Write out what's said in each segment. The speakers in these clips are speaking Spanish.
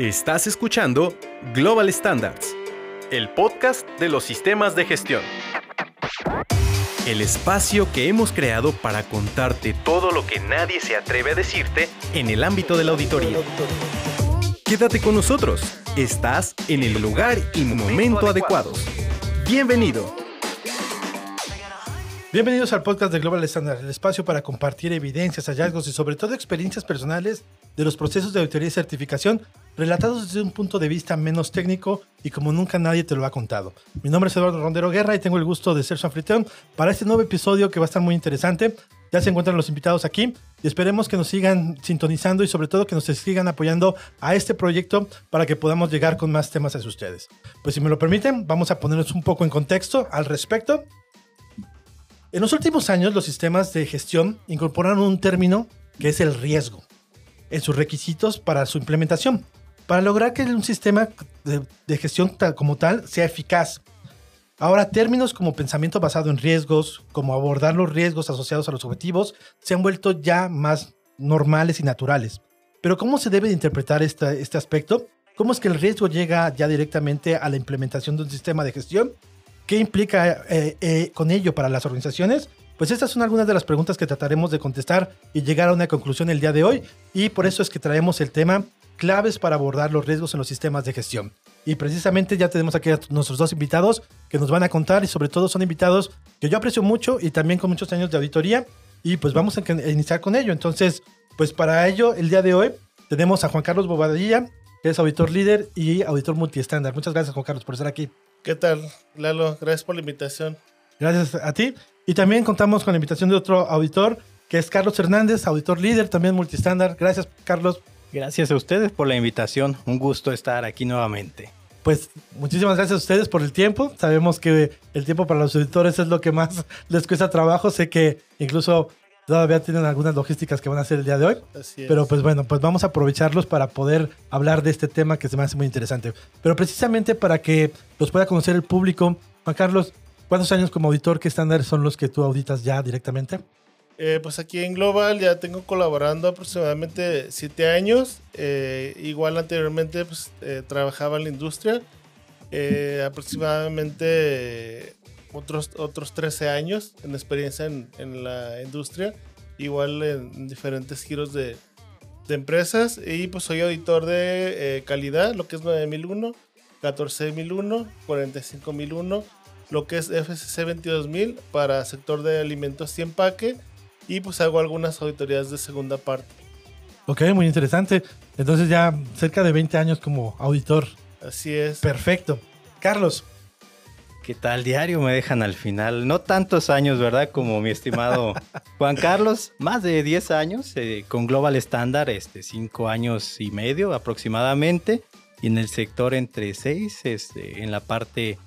Estás escuchando Global Standards, el podcast de los sistemas de gestión. El espacio que hemos creado para contarte todo lo que nadie se atreve a decirte en el ámbito de la auditoría. Quédate con nosotros. Estás en el lugar y momento adecuados. Bienvenido. Bienvenidos al podcast de Global Standard, el espacio para compartir evidencias, hallazgos y sobre todo experiencias personales de los procesos de auditoría y certificación relatados desde un punto de vista menos técnico y como nunca nadie te lo ha contado. Mi nombre es Eduardo Rondero Guerra y tengo el gusto de ser su anfitrión para este nuevo episodio que va a estar muy interesante. Ya se encuentran los invitados aquí y esperemos que nos sigan sintonizando y sobre todo que nos sigan apoyando a este proyecto para que podamos llegar con más temas hacia ustedes. Pues si me lo permiten, vamos a ponernos un poco en contexto al respecto. En los últimos años, los sistemas de gestión incorporaron un término que es el riesgo en sus requisitos para su implementación, para lograr que un sistema de, gestión como tal sea eficaz. Ahora, términos como pensamiento basado en riesgos, como abordar los riesgos asociados a los objetivos, se han vuelto ya más normales y naturales. Pero ¿cómo se debe de interpretar este aspecto? ¿Cómo es que el riesgo llega ya directamente a la implementación de un sistema de gestión? ¿Qué implica eh, eh, con ello para las organizaciones? Pues estas son algunas de las preguntas que trataremos de contestar y llegar a una conclusión el día de hoy. Y por eso es que traemos el tema claves para abordar los riesgos en los sistemas de gestión. Y precisamente ya tenemos aquí a nuestros dos invitados que nos van a contar y sobre todo son invitados que yo aprecio mucho y también con muchos años de auditoría. Y pues vamos a iniciar con ello. Entonces, pues para ello, el día de hoy tenemos a Juan Carlos Bobadilla, que es auditor líder y auditor multiestándar. Muchas gracias, Juan Carlos, por estar aquí. ¿Qué tal, Lalo? Gracias por la invitación. Gracias a ti. Y también contamos con la invitación de otro auditor, que es Carlos Hernández, auditor líder, también multistándar. Gracias, Carlos. Gracias a ustedes por la invitación. Un gusto estar aquí nuevamente. Pues muchísimas gracias a ustedes por el tiempo. Sabemos que el tiempo para los auditores es lo que más les cuesta trabajo. Sé que incluso todavía tienen algunas logísticas que van a hacer el día de hoy. Pero pues bueno, pues vamos a aprovecharlos para poder hablar de este tema que se me hace muy interesante. Pero precisamente para que los pueda conocer el público, Juan Carlos, ¿cuántos años como auditor, qué estándares son los que tú auditas ya directamente? Eh, pues aquí en Global ya tengo colaborando aproximadamente siete años. Eh, igual anteriormente pues, eh, trabajaba en la industria. aproximadamente otros, otros 13 años en experiencia en, en la industria, igual en diferentes giros de, de, empresas. Y pues soy auditor de eh, calidad, lo que es 9001, 14001, 45001, lo que es FCC 22000 para sector de alimentos y empaque. Y pues hago algunas auditorías de segunda parte. Ok, muy interesante. Entonces ya cerca de 20 años como auditor. Así es. Perfecto. Carlos, ¿Qué tal? Diario me dejan al final. No tantos años, ¿verdad? Como mi estimado Juan Carlos. Más de 10 años eh, con Global Standard, este, 5 años y medio aproximadamente. Y en el sector entre 6, este, en la parte,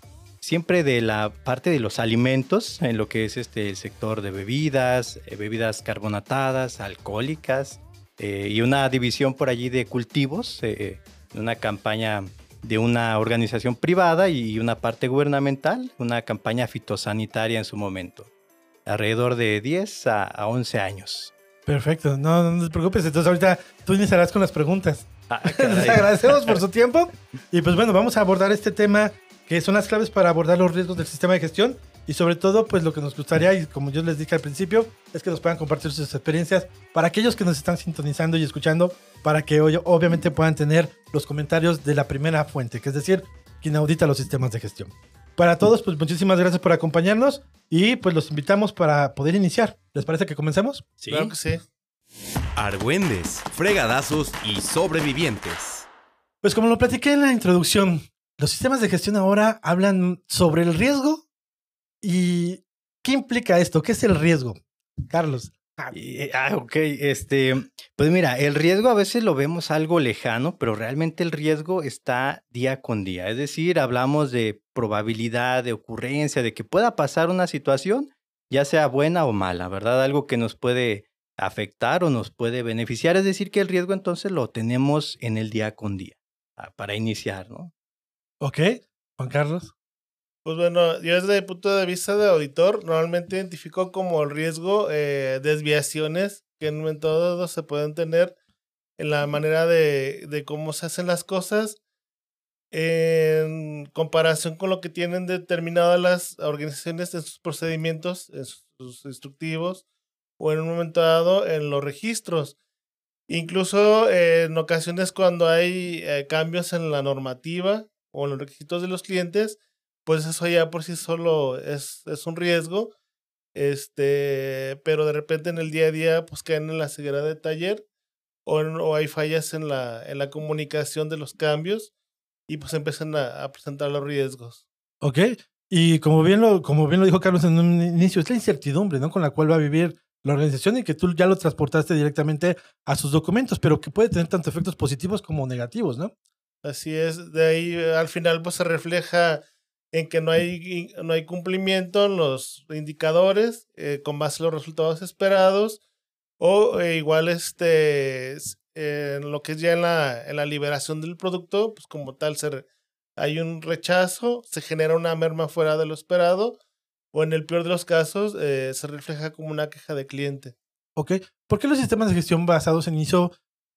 siempre de la parte de los alimentos, en lo que es este, el sector de bebidas, eh, bebidas carbonatadas, alcohólicas. Eh, y una división por allí de cultivos, una campaña de una organización privada y una parte gubernamental, una campaña fitosanitaria en su momento, alrededor de 10 a, 11 años. Perfecto, no, no te preocupes, entonces ahorita tú iniciarás con las preguntas. Ah, Les agradecemos por su tiempo y pues bueno, vamos a abordar este tema que son las claves para abordar los riesgos del sistema de gestión y sobre todo, pues lo que nos gustaría, y como yo les dije al principio, es que nos puedan compartir sus experiencias para aquellos que nos están sintonizando y escuchando, para que hoy, obviamente puedan tener los comentarios de la primera fuente, que es decir, quien audita los sistemas de gestión. Para todos, pues muchísimas gracias por acompañarnos y pues los invitamos para poder iniciar. ¿Les parece que comencemos? Sí. Claro que sí. Argüendes, fregadazos y sobrevivientes. Pues como lo platiqué en la introducción, los sistemas de gestión ahora hablan sobre el riesgo ¿Y qué implica esto? ¿Qué es el riesgo? Carlos. Ah, eh, ah, ok, este, pues mira, el riesgo a veces lo vemos algo lejano, pero realmente el riesgo está día con día. Es decir, hablamos de probabilidad, de ocurrencia, de que pueda pasar una situación, ya sea buena o mala, ¿verdad? Algo que nos puede afectar o nos puede beneficiar. Es decir, que el riesgo entonces lo tenemos en el día con día, ah, para iniciar, ¿no? Ok, Juan Carlos. Pues bueno, yo desde el punto de vista de auditor, normalmente identifico como el riesgo eh, desviaciones que en un momento dado se pueden tener en la manera de, de cómo se hacen las cosas en comparación con lo que tienen determinadas las organizaciones en sus procedimientos, en sus instructivos o en un momento dado en los registros. Incluso eh, en ocasiones cuando hay eh, cambios en la normativa o en los requisitos de los clientes, pues eso ya por sí solo es, es un riesgo. Este, pero de repente en el día a día pues caen en la ceguera de taller o, o hay fallas en la, en la comunicación de los cambios y pues empiezan a, presentar los riesgos. Ok, y como bien, lo, como bien lo dijo Carlos en un inicio, es la incertidumbre ¿no? con la cual va a vivir la organización y que tú ya lo transportaste directamente a sus documentos, pero que puede tener tanto efectos positivos como negativos, ¿no? Así es, de ahí eh, al final pues se refleja en que no hay, no hay cumplimiento en los indicadores eh, con base a los resultados esperados o eh, igual este en lo que es ya en la, en la liberación del producto, pues como tal hay un rechazo, se genera una merma fuera de lo esperado, o en el peor de los casos se refleja como una queja de cliente. Ok, ¿por qué los sistemas de gestión basados en ISO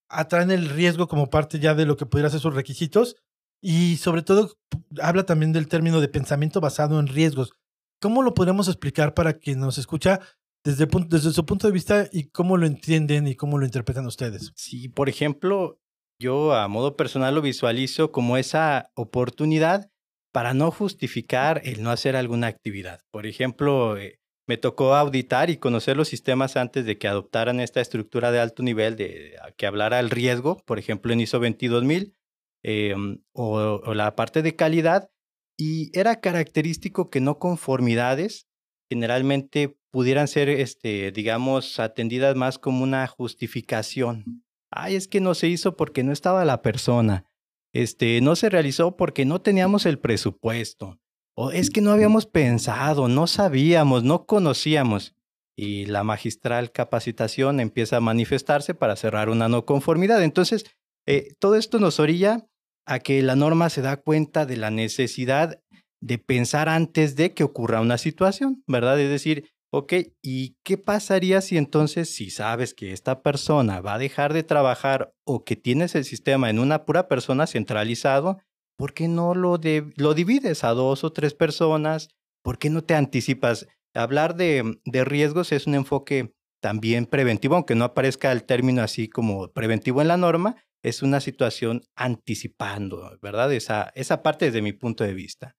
atraen el riesgo como parte ya de lo que pudiera ser sus requisitos? Y sobre todo, habla también del término de pensamiento basado en riesgos. ¿Cómo lo podemos explicar para quien nos escucha desde, desde su punto de vista y cómo lo entienden y cómo lo interpretan ustedes. Sí, por ejemplo, yo a modo personal lo visualizo como esa oportunidad para no justificar el no hacer alguna actividad. Por ejemplo, eh, me tocó auditar y conocer los sistemas antes de que adoptaran esta estructura de alto nivel de que hablara el riesgo, por ejemplo en ISO 22000 em, o, o la parte de calidad. Y era característico que no conformidades generalmente pudieran ser, este, digamos, atendidas más como una justificación. Ay, es que no se hizo porque no estaba la persona. Este, no se realizó porque no teníamos el presupuesto. O es que no habíamos pensado, no sabíamos, no conocíamos. Y la magistral capacitación empieza a manifestarse para cerrar una no conformidad. Entonces, eh, todo esto nos orilla a que la norma se da cuenta de la necesidad de pensar antes de que ocurra una situación, ¿verdad? Es decir, Ok, ¿y qué pasaría si entonces, si sabes que esta persona va a dejar de trabajar o que tienes el sistema en una pura persona centralizado, ¿por qué no lo, lo divides a dos o tres personas? ¿Por qué no te anticipas? Hablar de, de riesgos es un enfoque también preventivo, aunque no aparezca el término así como preventivo en la norma, es una situación anticipando, ¿verdad? Esa, esa parte desde mi punto de vista.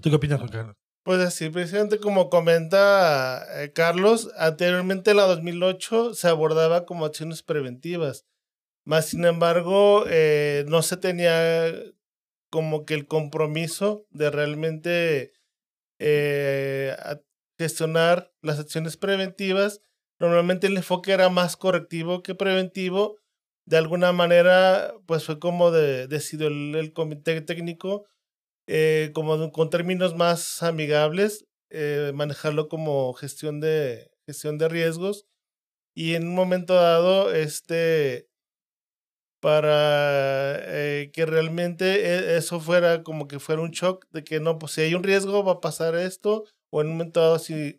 ¿Tú qué opinas, Juan Carlos? Pues así, precisamente como comenta eh, Carlos, anteriormente en la 2008 se abordaba como acciones preventivas, más sin embargo eh, no se tenía como que el compromiso de realmente eh, gestionar las acciones preventivas. Normalmente el enfoque era más correctivo que preventivo. De alguna manera, pues fue como de, decidió el comité técnico eh, como con términos más amigables, eh, manejarlo como gestión de, gestión de riesgos y en un momento dado, este, para eh, que realmente e, eso fuera como que fuera un shock de que no, pues si hay un riesgo va a pasar esto, o en un momento dado si,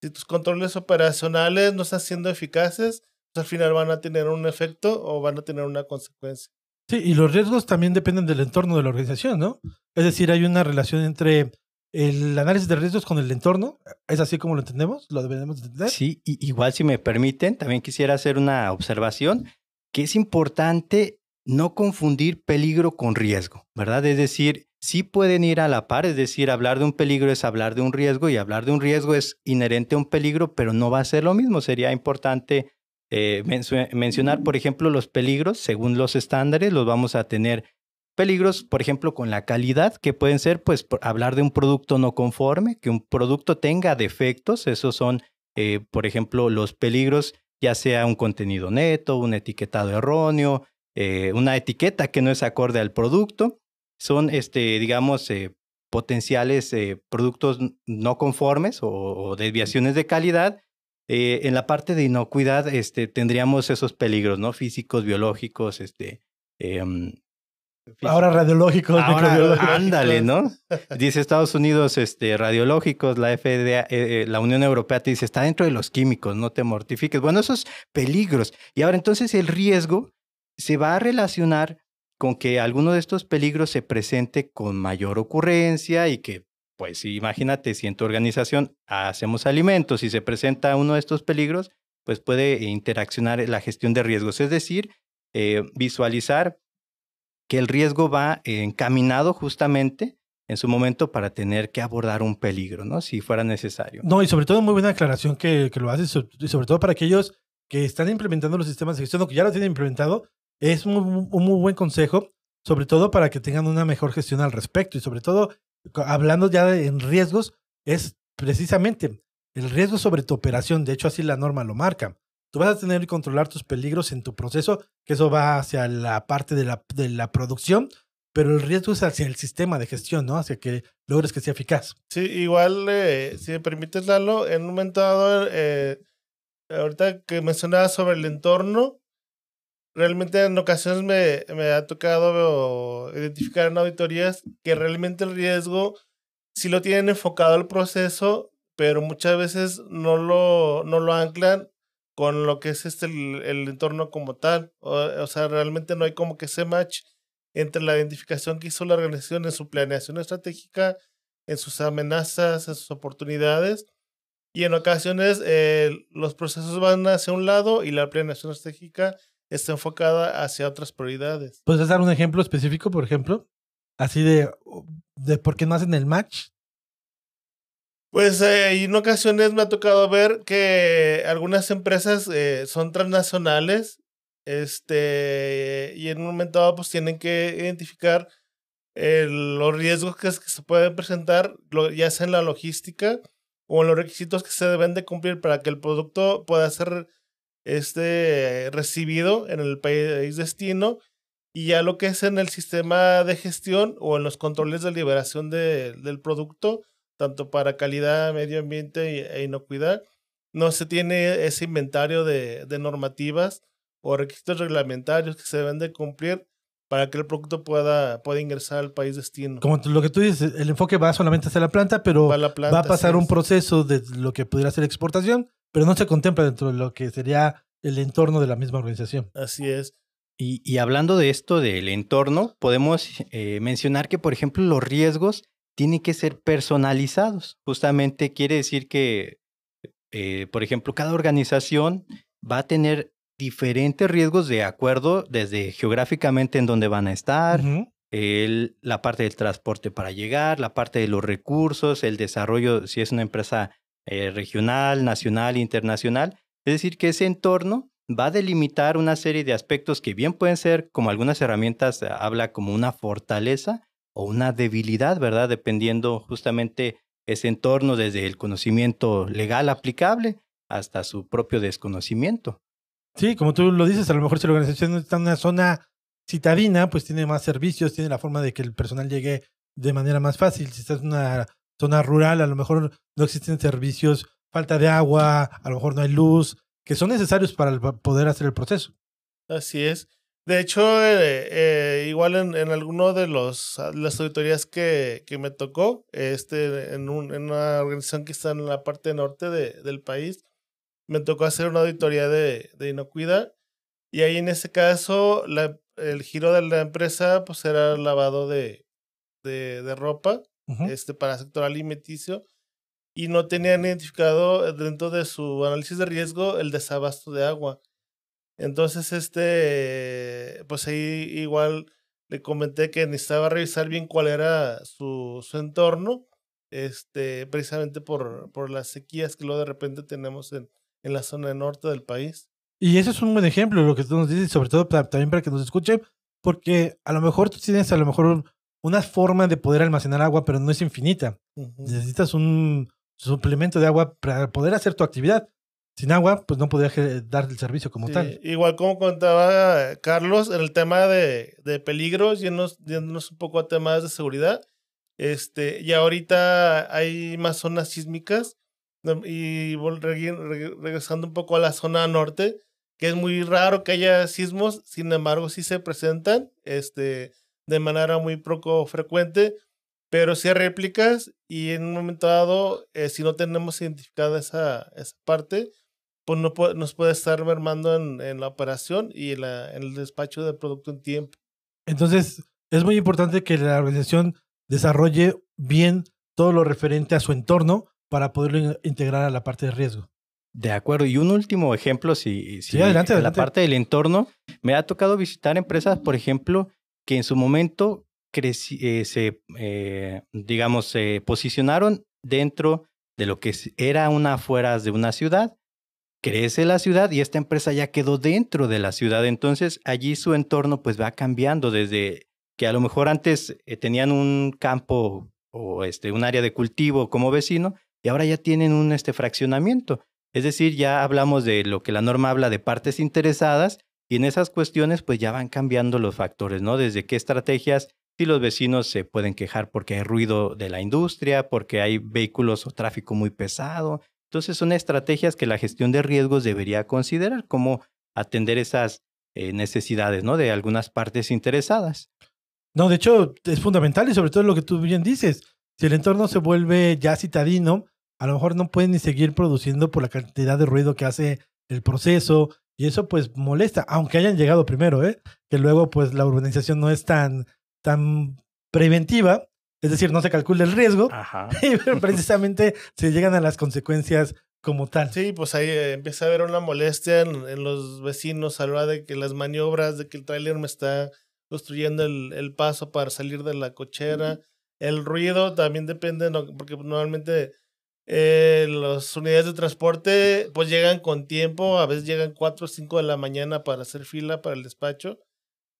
si tus controles operacionales no están siendo eficaces, pues al final van a tener un efecto o van a tener una consecuencia. Sí, y los riesgos también dependen del entorno de la organización, ¿no? Es decir, hay una relación entre el análisis de riesgos con el entorno. ¿Es así como lo entendemos? ¿Lo debemos entender? Sí, igual si me permiten, también quisiera hacer una observación que es importante no confundir peligro con riesgo, ¿verdad? Es decir, sí pueden ir a la par, es decir, hablar de un peligro es hablar de un riesgo y hablar de un riesgo es inherente a un peligro, pero no va a ser lo mismo. Sería importante eh, mencionar, por ejemplo, los peligros según los estándares, los vamos a tener peligros, por ejemplo, con la calidad, que pueden ser, pues, hablar de un producto no conforme, que un producto tenga defectos, esos son, eh, por ejemplo, los peligros, ya sea un contenido neto, un etiquetado erróneo, eh, una etiqueta que no es acorde al producto, son, este, digamos, potenciales productos no conformes o desviaciones de calidad eh, en la parte de inocuidad este, tendríamos esos peligros, ¿no? Físicos, biológicos, este... Ahora radiológicos. Ahora, ándale, ¿no? Dice Estados Unidos, este, radiológicos, la FDA, eh, eh, la Unión Europea te dice, está dentro de los químicos, no te mortifiques. Bueno, esos peligros. Y ahora entonces el riesgo se va a relacionar con que alguno de estos peligros se presente con mayor ocurrencia y que, pues imagínate, si en tu organización hacemos alimentos y se presenta uno de estos peligros, pues puede interaccionar la gestión de riesgos, es decir, eh, visualizar que el riesgo va encaminado justamente en su momento para tener que abordar un peligro, ¿no? Si fuera necesario. No, y sobre todo muy buena aclaración que, lo haces, y sobre todo para aquellos que están implementando los sistemas de gestión o que ya lo tienen implementado, es un muy buen consejo, sobre todo para que tengan una mejor gestión al respecto y sobre todo, hablando ya de, riesgos, es precisamente el riesgo sobre tu operación, de hecho así la norma lo marca. Tú vas a tener que controlar tus peligros en tu proceso, que eso va hacia la parte de la, de la producción, pero el riesgo es hacia el sistema de gestión, ¿no? Hacia que logres que sea eficaz. Sí, igual, eh, si me permites, Lalo, en un momento dado, eh, ahorita que mencionabas sobre el entorno, realmente en ocasiones me, me ha tocado identificar en auditorías que realmente el riesgo sí lo tienen enfocado al proceso, pero muchas veces no lo, no lo anclan con lo que es este el, entorno como tal. O, o, sea, realmente no hay como que ese match entre la identificación que hizo la organización en su planeación estratégica, en sus amenazas, en sus oportunidades. Y en ocasiones eh, los procesos van hacia un lado y la planeación estratégica está enfocada hacia otras prioridades. ¿Puedes dar un ejemplo específico, por ejemplo? Así de, de por qué no hacen el match. Pues eh, en ocasiones me ha tocado ver que algunas empresas eh, son transnacionales este, y en un momento dado pues tienen que identificar los riesgos que, se pueden presentar, ya sea en la logística o en los requisitos que se deben de cumplir para que el producto pueda ser este, recibido en el país destino y ya lo que es en el sistema de gestión o en los controles de liberación de, del producto, tanto para calidad, medio ambiente e inocuidad, no se tiene ese inventario de, de normativas o requisitos reglamentarios que se deben de cumplir para que el producto pueda, pueda ingresar al país destino. Como lo que tú dices, el enfoque va solamente hacia la planta, pero la planta, va a pasar un proceso de lo que pudiera ser exportación, pero no se contempla dentro de lo que sería el entorno de la misma organización. Así es. Y, y hablando de esto del entorno, podemos eh, mencionar que, por ejemplo, los riesgos tienen que ser personalizados. Justamente quiere decir que, eh, por ejemplo, cada organización va a tener diferentes riesgos de acuerdo desde geográficamente en donde van a estar, uh -huh. el, la parte del transporte para llegar, la parte de los recursos, el desarrollo, si es una empresa eh, regional, nacional, internacional. Es decir, que ese entorno va a delimitar una serie de aspectos que bien pueden ser, como algunas herramientas habla como una fortaleza o una debilidad, ¿verdad? Dependiendo justamente ese entorno desde el conocimiento legal aplicable hasta su propio desconocimiento. Sí, como tú lo dices, a lo mejor si la organización está en una zona citadina, pues tiene más servicios, tiene la forma de que el personal llegue de manera más fácil. Si estás en una zona rural, a lo mejor no existen servicios, falta de agua, a lo mejor no hay luz, que son necesarios para poder hacer el proceso. Así es. De hecho, eh, eh, igual en, en alguno de los las auditorías que, que me tocó, este, en, un, en, una organización que está en la parte norte de, del país, me tocó hacer una auditoría de, de inocuidad y ahí en ese caso la, el giro de la empresa pues era lavado de, de, de ropa uh -huh. este, para sector alimenticio y no tenían identificado dentro de su análisis de riesgo el desabasto de agua. Entonces, este, pues ahí igual le comenté que necesitaba revisar bien cuál era su, su entorno, este, precisamente por, por las sequías que luego de repente tenemos en, en la zona norte del país. Y eso es un buen ejemplo, lo que tú nos dices, sobre todo para, también para que nos escuchen, porque a lo mejor tú tienes a lo mejor una forma de poder almacenar agua, pero no es infinita. Uh -huh. Necesitas un suplemento de agua para poder hacer tu actividad. Sin agua, pues no podrías dar el servicio como sí, tal. Igual como contaba Carlos, en el tema de, de peligros, yéndonos, yéndonos un poco a temas de seguridad, este, y ahorita hay más zonas sísmicas, y regresando un poco a la zona norte, que es muy raro que haya sismos, sin embargo sí se presentan este, de manera muy poco frecuente, pero sí hay réplicas y en un momento dado, eh, si no tenemos identificada esa, esa parte, pues no puede, nos puede estar mermando en, en la operación y en, la, en el despacho del producto en tiempo. Entonces, es muy importante que la organización desarrolle bien todo lo referente a su entorno para poderlo in- integrar a la parte de riesgo. De acuerdo. Y un último ejemplo, si, si Sí, adelante, en adelante. la parte del entorno, me ha tocado visitar empresas, por ejemplo, que en su momento creci- eh, se, eh, digamos, se posicionaron dentro de lo que era una afueras de una ciudad. Crece la ciudad y esta empresa ya quedó dentro de la ciudad. Entonces allí su entorno pues va cambiando desde que a lo mejor antes eh, tenían un campo o este, un área de cultivo como vecino y ahora ya tienen un este, fraccionamiento. Es decir, ya hablamos de lo que la norma habla de partes interesadas y en esas cuestiones pues ya van cambiando los factores, ¿no? Desde qué estrategias, si los vecinos se pueden quejar porque hay ruido de la industria, porque hay vehículos o tráfico muy pesado. Entonces son estrategias que la gestión de riesgos debería considerar, como atender esas eh, necesidades, ¿no? De algunas partes interesadas. No, de hecho, es fundamental y sobre todo lo que tú bien dices. Si el entorno se vuelve ya citadino, a lo mejor no pueden ni seguir produciendo por la cantidad de ruido que hace el proceso y eso pues molesta, aunque hayan llegado primero, ¿eh? Que luego pues la urbanización no es tan, tan preventiva, es decir, no se calcula el riesgo, Ajá. y precisamente se llegan a las consecuencias como tal. Sí, pues ahí eh, empieza a haber una molestia en, en los vecinos a la hora de que las maniobras, de que el tráiler me está construyendo el, el paso para salir de la cochera. El ruido también depende, no- porque normalmente eh, las unidades de transporte pues llegan con tiempo, a veces llegan 4 o 5 de la mañana para hacer fila para el despacho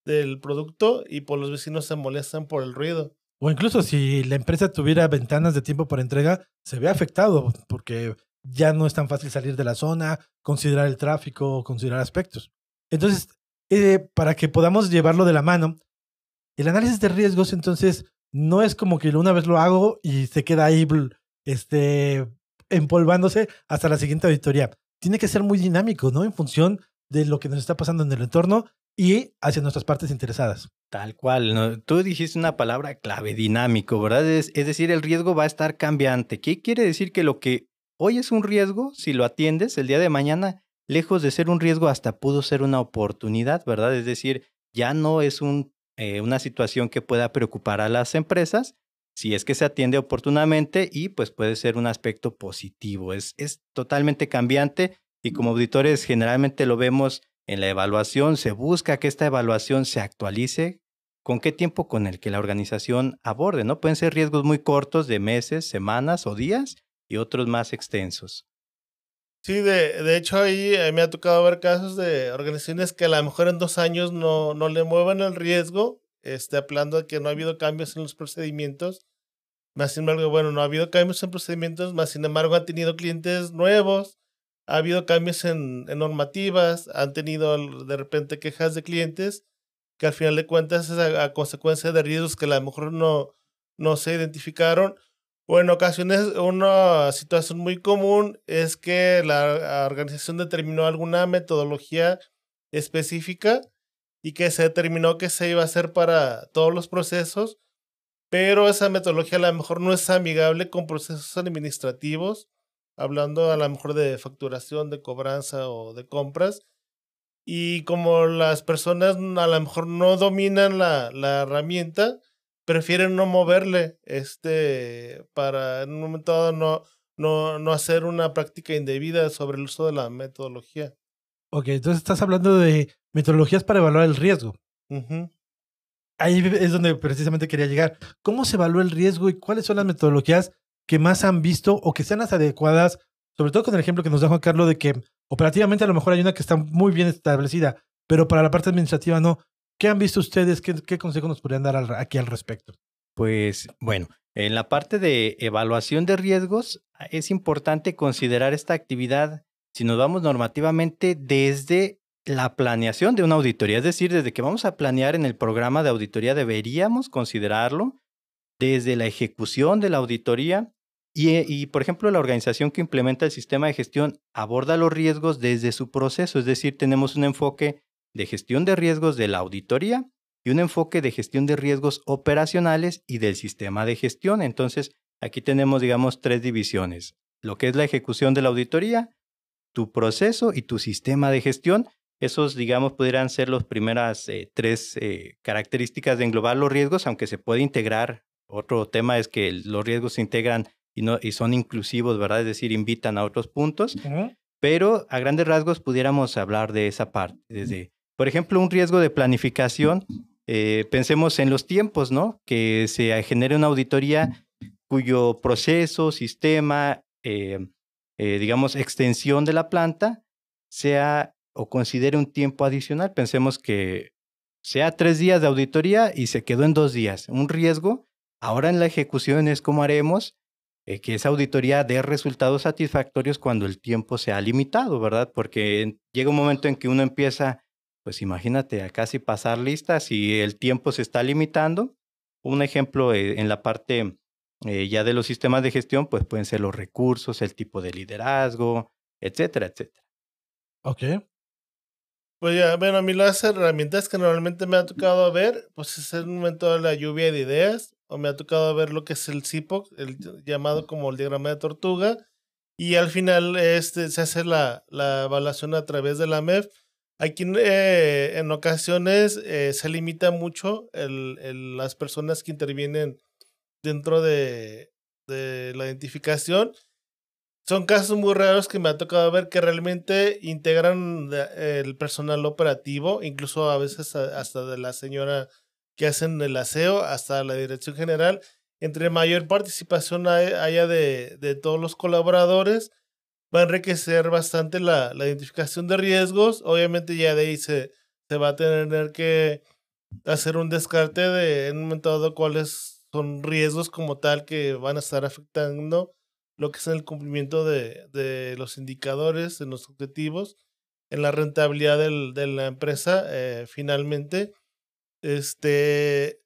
del producto y pues los vecinos se molestan por el ruido. O incluso si la empresa tuviera ventanas de tiempo para entrega, se ve afectado porque ya no es tan fácil salir de la zona, considerar el tráfico, considerar aspectos. Entonces, eh, para que podamos llevarlo de la mano, el análisis de riesgos entonces no es como que una vez lo hago y se queda ahí este, empolvándose hasta la siguiente auditoría. Tiene que ser muy dinámico, ¿no? En función de lo que nos está pasando en el entorno y hacia nuestras partes interesadas. Tal cual. Tú dijiste una palabra clave, dinámico, ¿verdad? Es, decir, el riesgo va a estar cambiante. ¿Qué quiere decir? Que lo que hoy es un riesgo, si lo atiendes, el día de mañana, lejos de ser un riesgo, hasta pudo ser una oportunidad, ¿verdad? Es decir, ya no es eh, una situación que pueda preocupar a las empresas si es que se atiende oportunamente y pues puede ser un aspecto positivo. Es, es totalmente cambiante y como auditores generalmente lo vemos en la evaluación, se busca que esta evaluación se actualice con qué tiempo con el que la organización aborde, ¿no? Pueden ser riesgos muy cortos de meses, semanas o días y otros más extensos. Sí, de, de hecho ahí eh, me ha tocado ver casos de organizaciones que a lo mejor en dos años no, no le mueven el riesgo, este, hablando de que no ha habido cambios en los procedimientos. Más sin embargo, bueno, no ha habido cambios en procedimientos, más sin embargo han tenido clientes nuevos, ha habido cambios en, en normativas, han tenido de repente quejas de clientes que al final de cuentas es a, a consecuencia de riesgos que a lo mejor no, no se identificaron. O en ocasiones una situación muy común es que la organización determinó alguna metodología específica y que se determinó que se iba a hacer para todos los procesos, pero esa metodología a lo mejor no es amigable con procesos administrativos, hablando a lo mejor de facturación, de cobranza o de compras. Y como las personas a lo mejor no dominan la, la herramienta, prefieren no moverle este para en un momento dado no, no, no hacer una práctica indebida sobre el uso de la metodología. Ok, entonces estás hablando de metodologías para evaluar el riesgo. Ahí es donde precisamente quería llegar. ¿Cómo se evalúa el riesgo y cuáles son las metodologías que más han visto o que sean las adecuadas? Sobre todo con el ejemplo que nos da Juan Carlos de que operativamente a lo mejor hay una que está muy bien establecida, pero para la parte administrativa no. ¿Qué han visto ustedes? ¿Qué, qué consejo nos podrían dar aquí al respecto? Pues bueno, en la parte de evaluación de riesgos es importante considerar esta actividad, si nos vamos normativamente, desde la planeación de una auditoría, es decir, desde que vamos a planear en el programa de auditoría deberíamos considerarlo, desde la ejecución de la auditoría y, eh, y, por ejemplo, la organización que implementa el sistema de gestión aborda los riesgos desde su proceso, es decir, tenemos un enfoque de gestión de riesgos de la auditoría y un enfoque de gestión de riesgos operacionales y del sistema de gestión. Entonces, aquí tenemos, digamos, tres divisiones. Lo que es la ejecución de la auditoría, tu proceso y tu sistema de gestión. Esos, digamos, pudieran ser las primeras eh, tres eh, características de englobar los riesgos, aunque se puede integrar. Otro tema es que los riesgos se integran y, no, y son inclusivos, ¿verdad? Es decir, invitan a otros puntos. Pero a grandes rasgos pudiéramos hablar de esa parte. Desde, por ejemplo, un riesgo de planificación. Eh, pensemos en los tiempos, ¿no? Que se genere una auditoría cuyo proceso, sistema, eh, eh, digamos, extensión de la planta sea o considere un tiempo adicional. Pensemos que sea tres días de auditoría y se quedó en dos días. Un riesgo. Ahora en la ejecución es cómo haremos eh, que esa auditoría dé resultados satisfactorios cuando el tiempo sea limitado, ¿verdad? Porque llega un momento en que uno empieza, pues imagínate, a casi pasar listas y el tiempo se está limitando. Un ejemplo eh, en la parte eh, ya de los sistemas de gestión, pues pueden ser los recursos, el tipo de liderazgo, etcétera, etcétera. Ok. Pues ya, bueno, a mí las herramientas que normalmente me ha tocado ver, pues es el momento de la lluvia de ideas, o me ha tocado ver lo que es el CIPOC, el llamado como el diagrama de tortuga, y al final este, se hace la, la evaluación a través de la MEF. Aquí eh, en ocasiones eh, se limita mucho el, el, las personas que intervienen dentro de, de la identificación son casos muy raros que me ha tocado ver que realmente integran el personal operativo, incluso a veces hasta de la señora que hacen el aseo, hasta la dirección general. Entre mayor participación haya de, de todos los colaboradores, va a enriquecer bastante la, la, identificación de riesgos. Obviamente ya de ahí se, se va a tener que hacer un descarte de en un momento dado cuáles son riesgos como tal que van a estar afectando lo que es el cumplimiento de, de los indicadores, de los objetivos, en la rentabilidad del, de la empresa eh, finalmente. Este,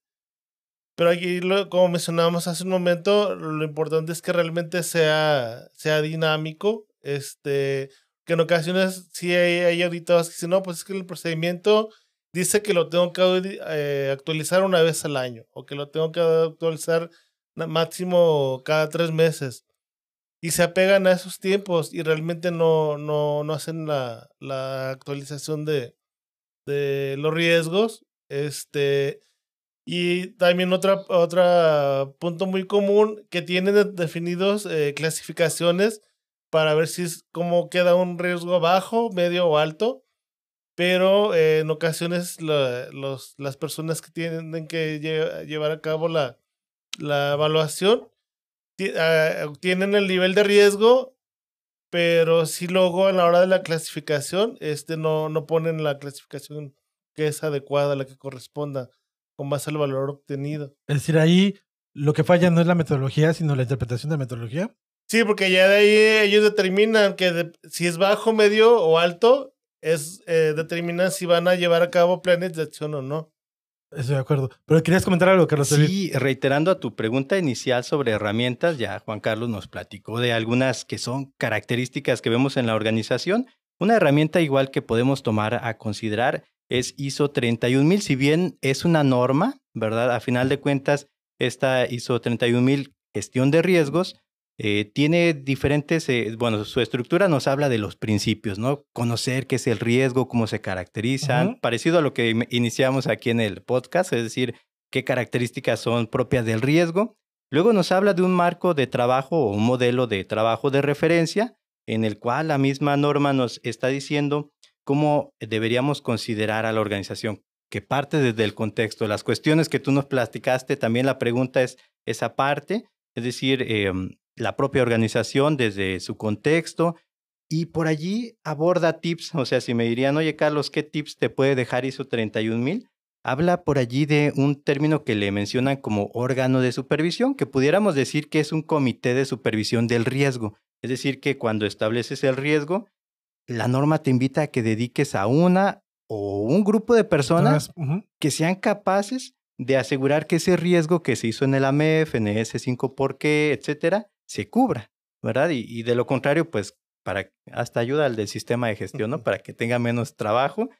pero aquí, lo, como mencionábamos hace un momento, lo importante es que realmente sea, sea dinámico. Este, que en ocasiones sí hay, hay auditores que dicen, no, pues es que el procedimiento dice que lo tengo que eh, actualizar una vez al año o que lo tengo que actualizar máximo cada tres meses y se apegan a esos tiempos y realmente no, no, no hacen la, la actualización de, de los riesgos. Este, y también otra, otra punto muy común que tienen definidos eh, clasificaciones para ver si es cómo queda un riesgo bajo, medio o alto. Pero eh, en ocasiones los, las personas que tienen que llevar a cabo la, la evaluación Ah, tienen el nivel de riesgo, pero si luego a la hora de la clasificación, este no, no ponen la clasificación que es adecuada, la que corresponda con base al valor obtenido. Es decir, ahí lo que falla no es la metodología, sino la interpretación de la metodología. Sí, porque ya de ahí ellos determinan que si es bajo, medio o alto, es eh, determinan si van a llevar a cabo planes de acción o no. Estoy de acuerdo. Pero querías comentar algo, Carlos. Sí, reiterando a tu pregunta inicial sobre herramientas, ya Juan Carlos nos platicó de algunas que son características que vemos en la organización. Una herramienta igual que podemos tomar a considerar es ISO 31000, si bien es una norma, ¿verdad? A final de cuentas, esta ISO 31000 gestión de riesgos eh, tiene diferentes, eh, bueno, su estructura nos habla de los principios, ¿no? Conocer qué es el riesgo, cómo se caracterizan, parecido a lo que iniciamos aquí en el podcast, es decir, qué características son propias del riesgo. Luego nos habla de un marco de trabajo o un modelo de trabajo de referencia en el cual la misma norma nos está diciendo cómo deberíamos considerar a la organización, que parte desde el contexto. Las cuestiones que tú nos platicaste, también la pregunta es esa parte, es decir, em, la propia organización desde su contexto y por allí aborda tips, o sea, si me dirían, oye Carlos, ¿qué tips te puede dejar ISO 31000? Habla por allí de un término que le mencionan como órgano de supervisión, que pudiéramos decir que es un comité de supervisión del riesgo. Es decir, que cuando estableces el riesgo, la norma te invita a que dediques a una o un grupo de personas que sean capaces de asegurar que ese riesgo que se hizo en el AMEF, en ese 5 por qué, etcétera, se cubra, ¿verdad? Y, de lo contrario, pues para hasta ayuda al del sistema de gestión, ¿no? Para que tenga menos trabajo.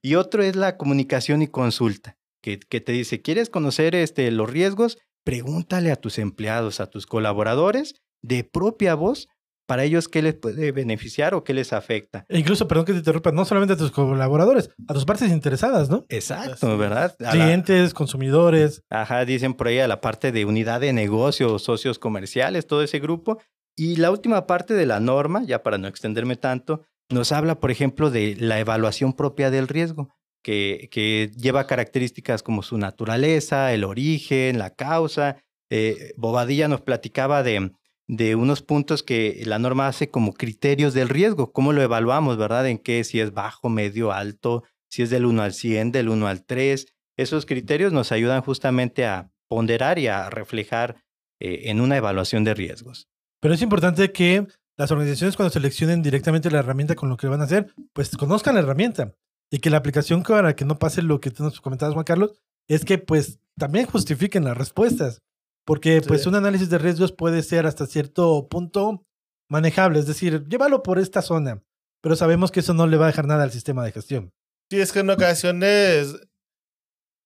Y otro es la comunicación y consulta, que, que te dice, ¿quieres conocer este, los riesgos? Pregúntale a tus empleados, a tus colaboradores, de propia voz, para ellos qué les puede beneficiar o qué les afecta. E incluso, perdón que te interrumpa, no solamente a tus colaboradores, a tus partes interesadas, ¿no? Exacto, ¿verdad? A la- Clientes, consumidores. Ajá, dicen por ahí a la parte de unidad de negocio, socios comerciales, todo ese grupo. Y la última parte de la norma, ya para no extenderme tanto, nos habla, por ejemplo, de la evaluación propia del riesgo, que, que lleva características como su naturaleza, el origen, la causa. Eh, Bobadilla nos platicaba de, de unos puntos que la norma hace como criterios del riesgo, cómo lo evaluamos, ¿verdad? En qué, si es bajo, medio, alto, si es del 1 al 100, del 1 al 3. Esos criterios nos ayudan justamente a ponderar y a reflejar eh, en una evaluación de riesgos. Pero es importante que las organizaciones cuando seleccionen directamente la herramienta con lo que van a hacer, pues conozcan la herramienta. Y que la aplicación para que no pase lo que tú nos comentabas, Juan Carlos, es que pues también justifiquen las respuestas. Porque pues un análisis de riesgos puede ser hasta cierto punto manejable. Es decir, llévalo por esta zona. Pero sabemos que eso no le va a dejar nada al sistema de gestión. Sí, es que en ocasiones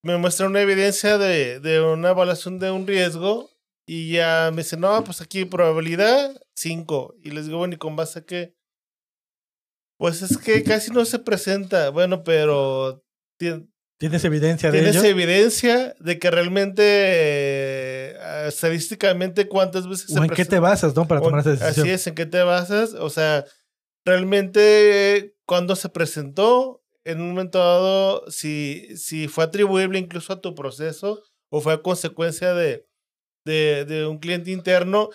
me muestra una evidencia de, de una evaluación de un riesgo y ya me dice, no, pues aquí probabilidad 5. Y les digo, bueno, ¿y con base a qué? Pues es que casi no se presenta. Bueno, pero tien- ¿Tienes evidencia de tienes ello? evidencia de que realmente eh, estadísticamente cuántas veces ¿O en qué te basas, no? Para tomar esa decisión. Así es, ¿en qué te basas? O sea, realmente cuando se presentó, en un momento dado, si, si fue atribuible incluso a tu proceso o fue a consecuencia de, de, de un cliente interno,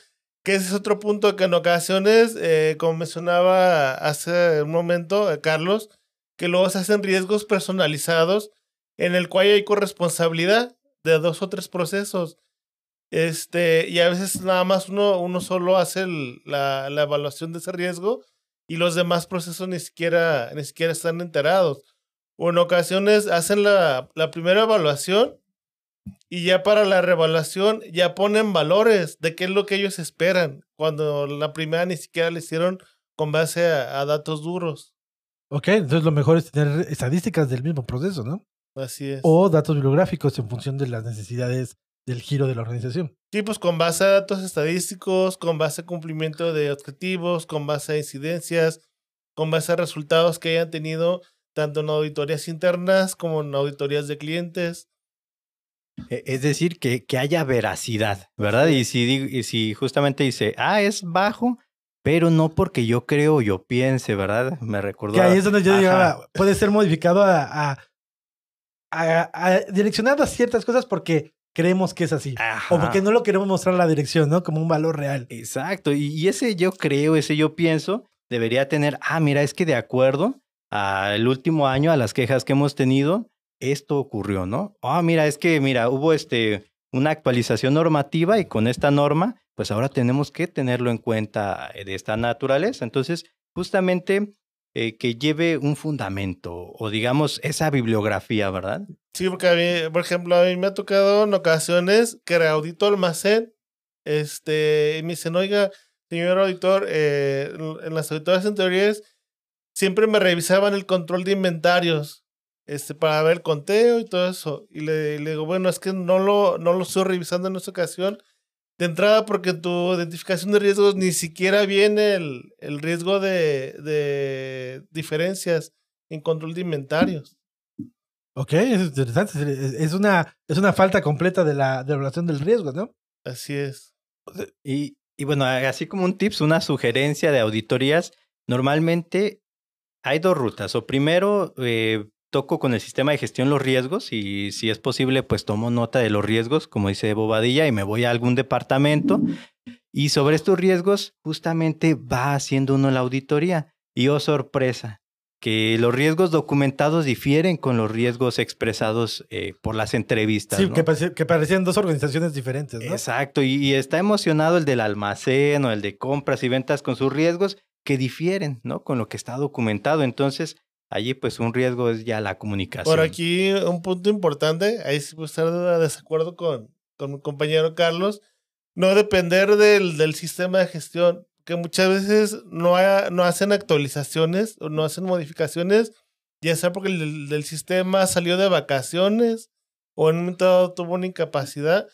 que ese es otro punto que en ocasiones, eh, como mencionaba hace un momento eh, Carlos, que luego se hacen riesgos personalizados en el cual hay corresponsabilidad de dos o tres procesos. Este, y a veces nada más uno, uno solo hace el- la, la evaluación de ese riesgo y los demás procesos ni siquiera, ni siquiera están enterados. O en ocasiones hacen la, la primera evaluación y ya para la reevaluación ya ponen valores de qué es lo que ellos esperan, cuando la primera ni siquiera le hicieron con base a, a datos duros. Ok, entonces lo mejor es tener estadísticas del mismo proceso, ¿no? Así es. O datos bibliográficos en función de las necesidades del giro de la organización. Sí, pues con base a datos estadísticos, con base a cumplimiento de objetivos, con base a incidencias, con base a resultados que hayan tenido tanto en auditorías internas como en auditorías de clientes. E- Es decir, que, que haya veracidad, ¿verdad? Y si, y si justamente dice, ah, es bajo, pero no porque yo creo o yo piense, ¿verdad? Me recordó. Que ahí es donde yo Ajá. llegaba, puede ser modificado a, a, a- a- direccionado a ciertas cosas porque creemos que es así. O porque no lo queremos mostrar la dirección, ¿no? Como un valor real. Exacto, y, y ese yo creo, ese yo pienso, debería tener, ah, mira, es que de acuerdo al último año, a las quejas que hemos tenido, esto ocurrió, ¿no? Ah, mira, es que, mira, hubo este, una actualización normativa y con esta norma, pues ahora tenemos que tenerlo en cuenta eh, de esta naturaleza. Entonces, justamente eh, que lleve un fundamento o digamos esa bibliografía, ¿verdad? Sí, porque a mí, por ejemplo, a mí me ha tocado en ocasiones que reaudito almacén, este, y me dicen, oiga, señor auditor, eh, en las auditorías anteriores siempre me revisaban el control de inventarios, este, para ver el conteo y todo eso. Y le, le digo, bueno, es que no lo, no lo estoy revisando en esta ocasión. De entrada, porque en tu identificación de riesgos ni siquiera viene el, el riesgo de, de diferencias en control de inventarios. Ok, es interesante. Es una, es una falta completa de la, de la evaluación del riesgo, ¿no? Así es. Y, y bueno, así como un tips, una sugerencia de auditorías, normalmente hay dos rutas. O primero, eh, toco con el sistema de gestión los riesgos y si es posible, pues tomo nota de los riesgos, como dice Bobadilla, y me voy a algún departamento. Y sobre estos riesgos, justamente va haciendo uno la auditoría. Y oh, sorpresa, que los riesgos documentados difieren con los riesgos expresados eh, por las entrevistas. Sí, ¿no? que, parece- que parecían dos organizaciones diferentes, ¿no? Exacto, y, y está emocionado el del almacén o el de compras y ventas con sus riesgos que difieren, ¿no? Con lo que está documentado. Entonces, allí pues un riesgo es ya la comunicación. Por aquí un punto importante, ahí sí puedo estar de desacuerdo con, con mi compañero Carlos, no depender del, del sistema de gestión, que muchas veces no, ha- no hacen actualizaciones o no hacen modificaciones, ya sea porque el del, sistema salió de vacaciones o en un momento dado tuvo una incapacidad.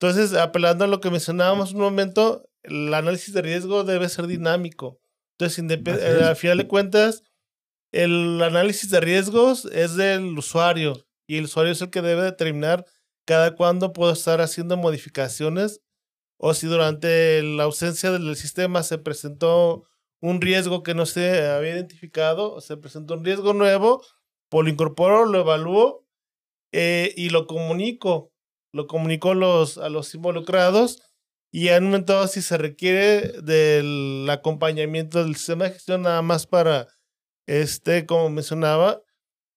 Entonces, apelando a lo que mencionábamos un momento, el análisis de riesgo debe ser dinámico. Entonces, al final de cuentas, el análisis de riesgos es del usuario y el usuario es el que debe determinar cada cuándo puedo estar haciendo modificaciones o si durante la ausencia del sistema se presentó un riesgo que no se había identificado, o se presentó un riesgo nuevo, pues lo incorporo, lo evalúo eh, y lo comunico. Lo comunico a los, involucrados y momento dado, si se requiere del acompañamiento del sistema de gestión nada más para, este, como mencionaba,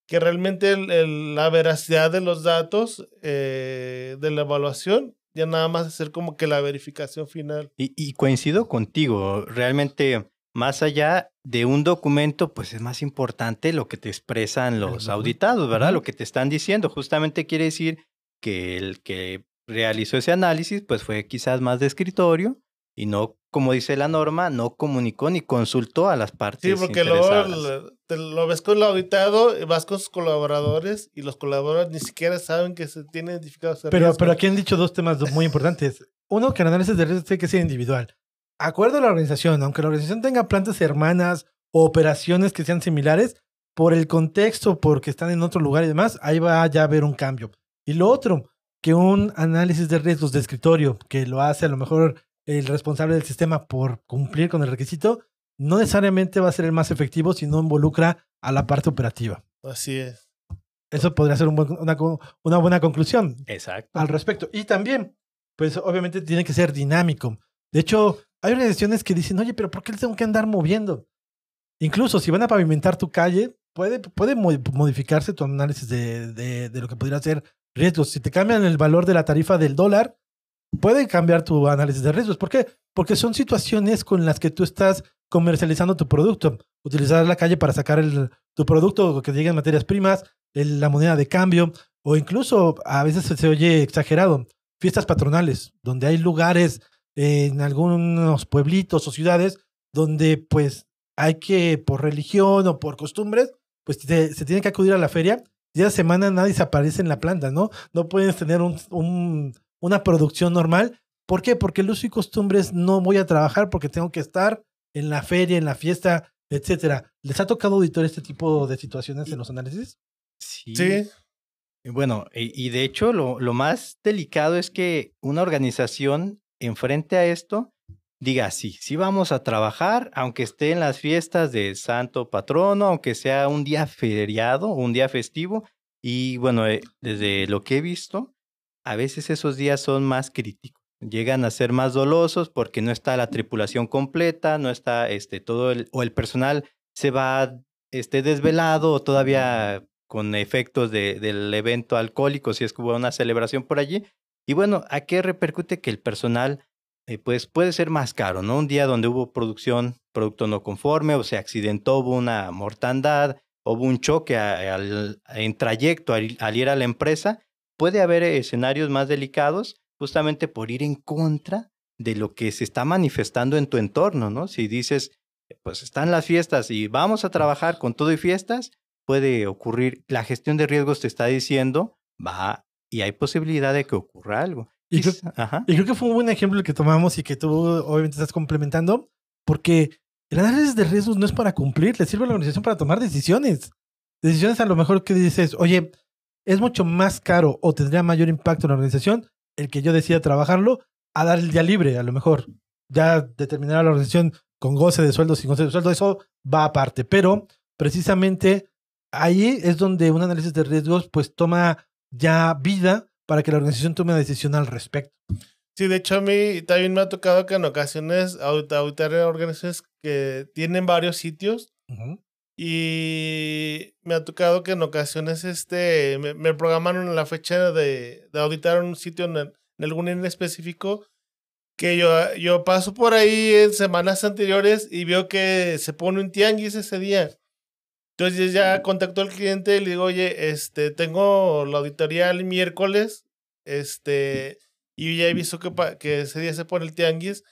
que realmente el- el- la veracidad de los datos eh, de la evaluación ya nada más hacer como que la verificación final. Y, y coincido contigo, realmente más allá de un documento, pues es más importante lo que te expresan los auditados, ¿verdad? Lo que te están diciendo. Justamente quiere decir que el que realizó ese análisis, pues fue quizás más de escritorio y no, como dice la norma, no comunicó ni consultó a las partes. Sí, porque luego interesadas. el- te lo ves con el auditado, vas con sus colaboradores y los colaboradores ni siquiera saben que se tiene identificado ese Pero, riesgo. pero aquí han dicho dos temas muy importantes. Uno, que el análisis de riesgo tiene que ser individual. Acuerdo a la organización, aunque la organización tenga plantas hermanas o operaciones que sean similares, por el contexto, porque están en otro lugar y demás, ahí va ya a haber un cambio. Y lo otro, que un análisis de riesgos de escritorio, que lo hace a lo mejor el responsable del sistema por cumplir con el requisito, no necesariamente va a ser el más efectivo si no involucra a la parte operativa. Así es. Eso podría ser un buen- una, una buena conclusión Exacto. al respecto. Y también, pues obviamente tiene que ser dinámico. De hecho, hay organizaciones que dicen, oye, pero ¿por qué les tengo que andar moviendo? Incluso si van a pavimentar tu calle, puede, puede mo- modificarse tu análisis de, de- de lo que podría ser riesgos. Si te cambian el valor de la tarifa del dólar, puede cambiar tu análisis de riesgos. ¿Por qué? Porque son situaciones con las que tú estás comercializando tu producto. Utilizar la calle para sacar el- tu producto, que lleguen materias primas, el- la moneda de cambio, o incluso a veces se, oye exagerado, fiestas patronales, donde hay lugares en algunos pueblitos o ciudades donde pues hay que, por religión o por costumbres, pues te- se tiene que acudir a la feria. Y esa semana nadie se aparece en la planta, ¿no? No puedes tener un- un- una producción normal. ¿Por qué? Porque el uso y costumbres no voy a trabajar porque tengo que estar en la feria, en la fiesta, etcétera. ¿Les ha tocado auditar este tipo de situaciones en los análisis? Sí. Sí, Bueno, y, y de hecho lo, lo más delicado es que una organización enfrente a esto diga, sí, sí vamos a trabajar, aunque esté en las fiestas de Santo Patrono, aunque sea un día feriado, un día festivo. Y bueno, eh, desde lo que he visto, a veces esos días son más críticos. Llegan a ser más dolosos porque no está la tripulación completa, no está este, todo el, o el personal se va este, desvelado o todavía con efectos de- del evento alcohólico, si es que hubo una celebración por allí. Y bueno, ¿a qué repercute que el personal eh, pues puede ser más caro, ¿no? Un día donde hubo producción, producto no conforme, o se accidentó, hubo una mortandad, hubo un choque a- en trayecto al, al ir a la empresa, puede haber escenarios más delicados justamente por ir en contra de lo que se está manifestando en tu entorno, ¿no? Si dices, pues están las fiestas y vamos a trabajar con todo y fiestas, puede ocurrir, la gestión de riesgos te está diciendo, va, y hay posibilidad de que ocurra algo. Y creo- ajá. Y creo que fue un buen ejemplo el que tomamos y que tú obviamente estás complementando, porque el análisis de riesgos no es para cumplir, le sirve a la organización para tomar decisiones. Decisiones a lo mejor que dices, oye, es mucho más caro o tendría mayor impacto en la organización el que yo decida trabajarlo a dar el día libre, a lo mejor. Ya determinar a la organización con goce de sueldo, sin goce de sueldo, eso va aparte. Pero precisamente ahí es donde un análisis de riesgos pues toma ya vida para que la organización tome una decisión al respecto. Sí, de hecho a mí también me ha tocado que en ocasiones audit- auditar organizaciones que tienen varios sitios. Y me ha tocado que en ocasiones este, me, me programaron la fecha de, de auditar un sitio en, en algún en específico que yo, yo paso por ahí en semanas anteriores y veo que se pone un tianguis ese día. Entonces ya contacto al cliente y le digo, oye, este, tengo la auditoría el miércoles, este, y ya he visto que, que ese día se pone el tianguis.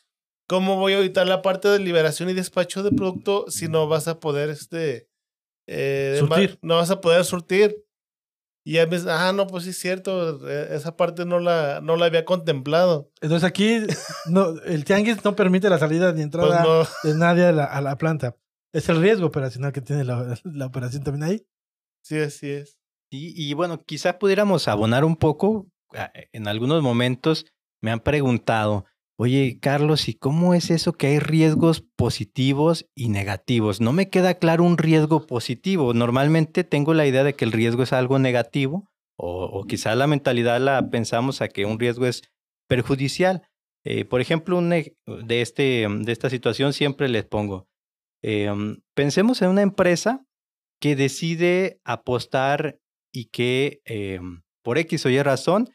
¿Cómo voy a auditar la parte de liberación y despacho de producto si no vas a poder, este, eh, Surtir. no vas a poder surtir? Y ya me dice, ah, no, pues sí es cierto, e, esa parte no la, no la había contemplado. Entonces aquí no, el tianguis no permite la salida ni entrada Pues no. de nadie a la, a la planta. Es el riesgo operacional que tiene la, la operación también ahí. Sí, así es. Y, y bueno, quizá pudiéramos abonar un poco. En algunos momentos me han preguntado, oye, Carlos, ¿y cómo es eso que hay riesgos positivos y negativos? No me queda claro un riesgo positivo. Normalmente tengo la idea de que el riesgo es algo negativo o, o quizá la mentalidad la pensamos a que un riesgo es perjudicial. Eh, por ejemplo, un de, este, de esta situación siempre les pongo, eh, pensemos en una empresa que decide apostar y que eh, por X o Y razón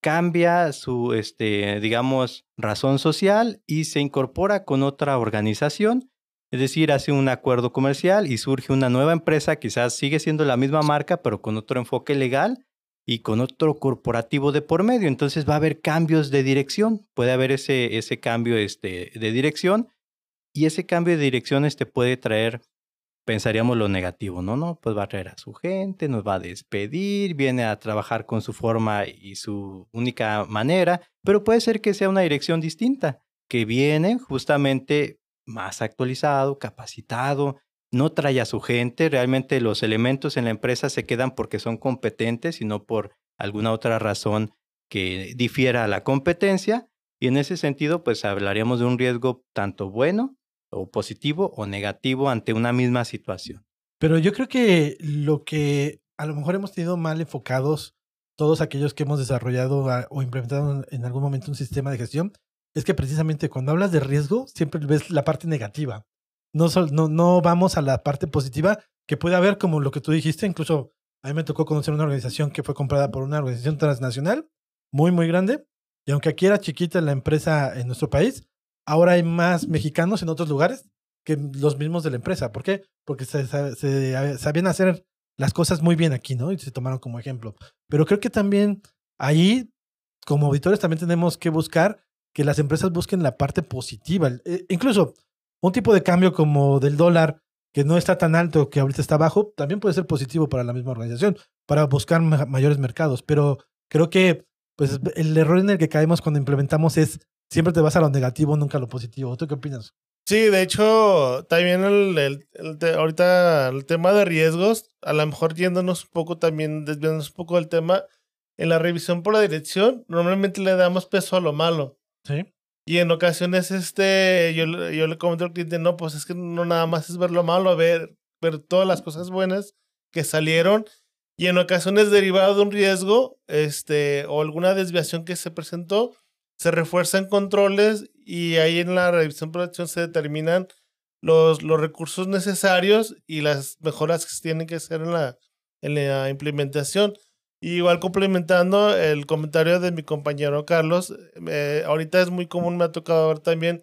cambia su, este, digamos, razón social y se incorpora con otra organización, es decir, hace un acuerdo comercial y surge una nueva empresa, quizás sigue siendo la misma marca, pero con otro enfoque legal y con otro corporativo de por medio. Entonces va a haber cambios de dirección, puede haber ese, ese cambio este, de dirección y ese cambio de dirección este, puede traer pensaríamos lo negativo, ¿no? No, pues va a traer a su gente, nos va a despedir, viene a trabajar con su forma y su única manera, pero puede ser que sea una dirección distinta, que viene justamente más actualizado, capacitado, no trae a su gente, realmente los elementos en la empresa se quedan porque son competentes y no por alguna otra razón que difiera a la competencia. Y en ese sentido, pues hablaríamos de un riesgo tanto bueno o positivo o negativo ante una misma situación. Pero yo creo que lo que a lo mejor hemos tenido mal enfocados todos aquellos que hemos desarrollado o implementado en- algún momento un sistema de gestión es que precisamente cuando hablas de riesgo siempre ves la parte negativa. No, no, no vamos a la parte positiva que puede haber como lo que tú dijiste. Incluso a mí me tocó conocer una organización que fue comprada por una organización transnacional muy, muy grande. Y aunque aquí era chiquita la empresa en nuestro país, ahora hay más mexicanos en otros lugares que los mismos de la empresa. ¿Por qué? Porque se, se- sabían hacer las cosas muy bien aquí, ¿no? Y se tomaron como ejemplo. Pero creo que también ahí, como auditores, también tenemos que buscar que las empresas busquen la parte positiva. Eh, incluso un tipo de cambio como del dólar, que no está tan alto, que ahorita está bajo, también puede ser positivo para la misma organización, para buscar ma- mayores mercados. Pero creo que pues, el error en el que caemos cuando implementamos es siempre te vas a lo negativo, nunca a lo positivo. ¿Tú qué opinas? Sí, de hecho, también el, el- el te- ahorita el tema de riesgos, a lo mejor yéndonos un poco también, desviándonos un poco del tema, en la revisión por la dirección, normalmente le damos peso a lo malo. Sí. Y en ocasiones, este, yo, yo le comento al cliente, no, pues es que no nada más es ver lo malo, ver, ver todas las cosas buenas que salieron. Y en ocasiones derivado de un riesgo, este, o alguna desviación que se presentó, se refuerzan controles y ahí en la revisión por acción se determinan los, los recursos necesarios y las mejoras que se tienen que hacer en la, en la implementación. Y igual complementando el comentario de mi compañero Carlos, eh, ahorita es muy común, me ha tocado ver también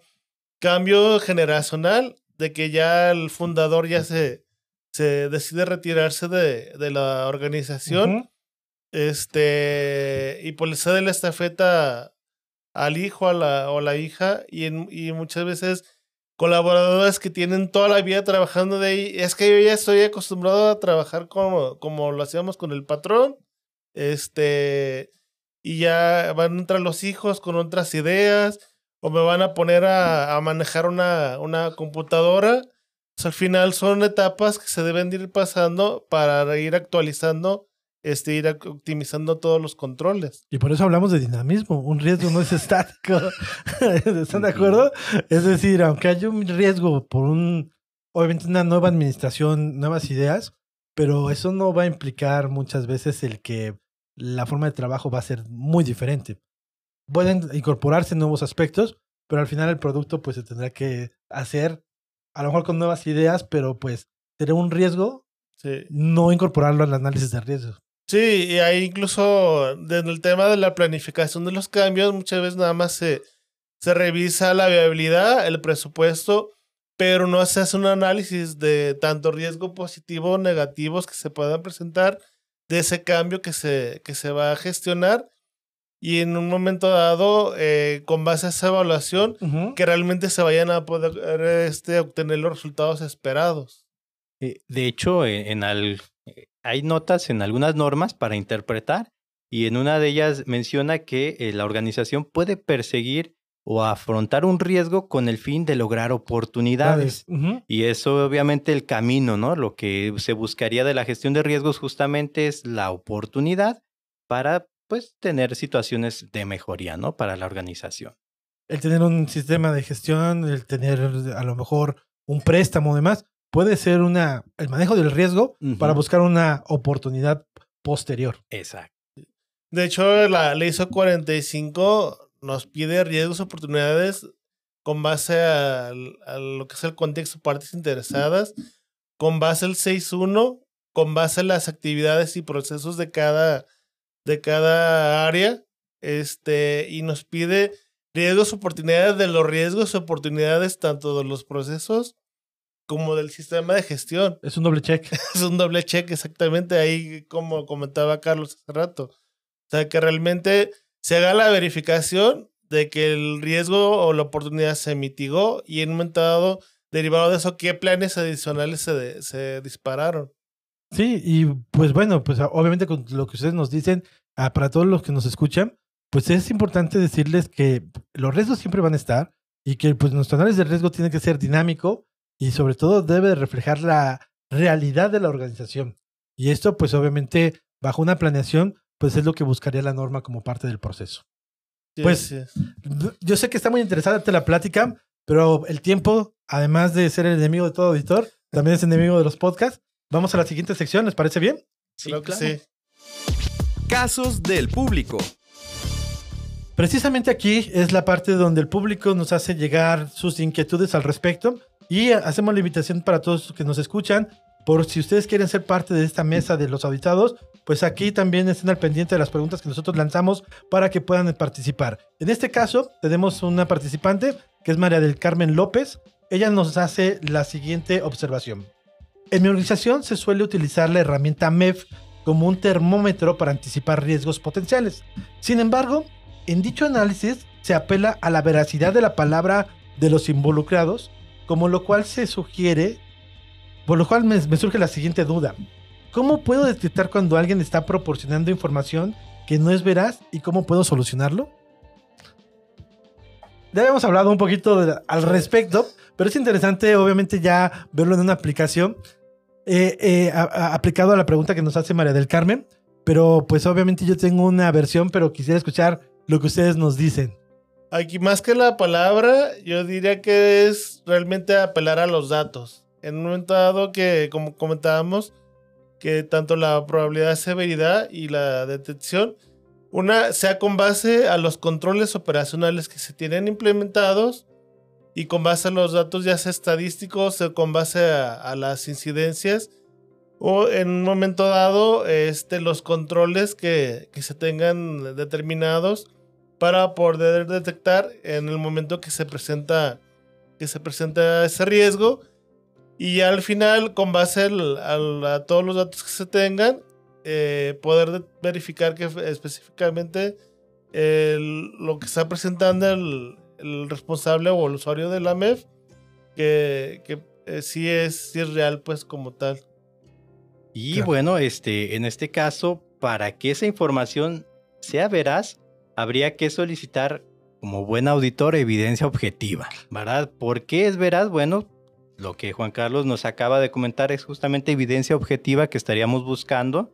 cambio generacional, de que ya el fundador ya se, se decide retirarse de, de la organización este, y pues le cede la estafeta al hijo a la, o la hija, y, en- y muchas veces colaboradores que tienen toda la vida trabajando de ahí, es que yo ya estoy acostumbrado a trabajar como, como lo hacíamos con el patrón, este, y ya van a entrar los hijos con otras ideas, o me van a poner a, a manejar una, una computadora. Pues, al final son etapas que se deben de ir pasando para ir actualizando este, ir optimizando todos los controles. Y por eso hablamos de dinamismo. Un riesgo no es estático. ¿Están de acuerdo? Es decir, aunque haya un riesgo por un, obviamente una nueva administración, nuevas ideas, pero eso no va a implicar muchas veces el que la forma de trabajo va a ser muy diferente. Pueden incorporarse nuevos aspectos, pero al final el producto pues se tendrá que hacer, a lo mejor con nuevas ideas, pero pues sería un riesgo Sí. no incorporarlo al análisis de riesgos. Sí, y ahí incluso desde el tema de la planificación de los cambios, muchas veces nada más se, se revisa la viabilidad, el presupuesto, pero no se hace un análisis de tanto riesgo positivo o negativos que se puedan presentar de ese cambio que se, que se va a gestionar y en un momento dado, eh, con base a esa evaluación, Ujú. que realmente se vayan a poder este, obtener los resultados esperados. Eh, De hecho, e- en, al- hay notas en algunas normas para interpretar y en una de ellas menciona que eh, la organización puede perseguir o afrontar un riesgo con el fin de lograr oportunidades. Y eso obviamente el camino, ¿no? Lo que se buscaría de la gestión de riesgos justamente es la oportunidad para pues tener situaciones de mejoría, ¿no? Para la organización. El tener un sistema de gestión, el tener a lo mejor un préstamo, demás, puede ser una el manejo del riesgo para buscar una oportunidad posterior. Exacto. De hecho, la ley ISO 45 nos pide riesgos, oportunidades con base a, lo que es el contexto, partes interesadas, con base al 6.1, con base a las actividades y procesos de cada, de cada área, este, y nos pide riesgos, oportunidades de los riesgos, oportunidades tanto de los procesos como del sistema de gestión. Es un doble check. Es un doble check exactamente ahí, como comentaba Carlos hace rato. O sea, que realmente se haga la verificación de que el riesgo o la oportunidad se mitigó y en un momento dado, derivado de eso, qué planes adicionales se, de- se dispararon. Sí, y pues bueno, pues obviamente con lo que ustedes nos dicen, para todos los que nos escuchan, pues es importante decirles que los riesgos siempre van a estar y que pues nuestro análisis de riesgo tiene que ser dinámico y sobre todo debe de reflejar la realidad de la organización. Y esto pues obviamente bajo una planeación pues es lo que buscaría la norma como parte del proceso. Sí, Pues-. Yo sé que está muy interesante la plática, pero el tiempo, además de ser el enemigo de todo auditor, también es enemigo de los podcasts. Vamos a la siguiente sección, ¿les parece bien? Creo que sí. Casos del público. Precisamente aquí es la parte donde el público nos hace llegar sus inquietudes al respecto y hacemos la invitación para todos los que nos escuchan. Por si ustedes quieren ser parte de esta mesa de los auditados, pues aquí también estén al pendiente de las preguntas que nosotros lanzamos para que puedan participar. En este caso, tenemos una participante que es María del Carmen López. Ella nos hace la siguiente observación. En mi organización se suele utilizar la herramienta MEF como un termómetro para anticipar riesgos potenciales. Sin embargo, en dicho análisis se apela a la veracidad de la palabra de los involucrados, como lo cual se sugiere, por lo cual me, surge la siguiente duda. ¿Cómo puedo detectar cuando alguien está proporcionando información que no es veraz y cómo puedo solucionarlo? Ya habíamos hablado un poquito al respecto, pero es interesante obviamente ya verlo en una aplicación eh, eh, aplicado a la pregunta que nos hace María del Carmen, pero pues obviamente yo tengo una versión, pero quisiera escuchar lo que ustedes nos dicen. Aquí más que la palabra, yo diría que es realmente apelar a los datos. En un momento dado que, como comentábamos, que tanto la probabilidad de severidad y la detección, una sea con base a los controles operacionales que se tienen implementados y con base a los datos ya sea estadísticos o con base a, a las incidencias o en un momento dado este, los controles que, que se tengan determinados para poder detectar en el momento que se presenta que se presenta ese riesgo y al final con base al- al- a todos los datos que se tengan eh, poder de- verificar que específicamente lo que está presentando el, el responsable o el usuario de la MEF que, que eh, sí, es, sí es real pues como tal. Y Claro. bueno, este, en este caso, para que esa información sea veraz, habría que solicitar como buen auditor evidencia objetiva, ¿verdad? ¿Por qué es veraz? Bueno, lo que Juan Carlos nos acaba de comentar es justamente evidencia objetiva que estaríamos buscando,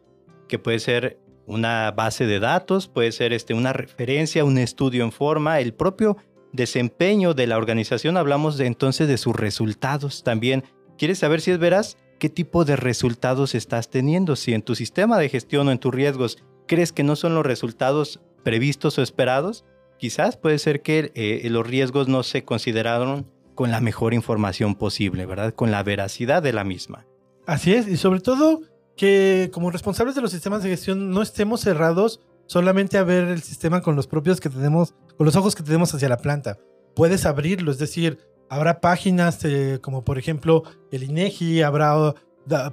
que puede ser una base de datos, puede ser este, una referencia, un estudio en forma, el propio desempeño de la organización, hablamos de, entonces de sus resultados también. ¿Quieres saber si es veraz? ¿Qué tipo de resultados estás teniendo? Si en tu sistema de gestión o en tus riesgos crees que no son los resultados previstos o esperados, quizás puede ser que eh, los riesgos no se consideraron con la mejor información posible, ¿verdad? Con la veracidad de la misma. Así es, y sobre todo que como responsables de los sistemas de gestión no estemos cerrados solamente a ver el sistema con los propios que tenemos, con los ojos que tenemos hacia la planta. Puedes abrirlo, es decir, habrá páginas eh, como por ejemplo el INEGI, habrá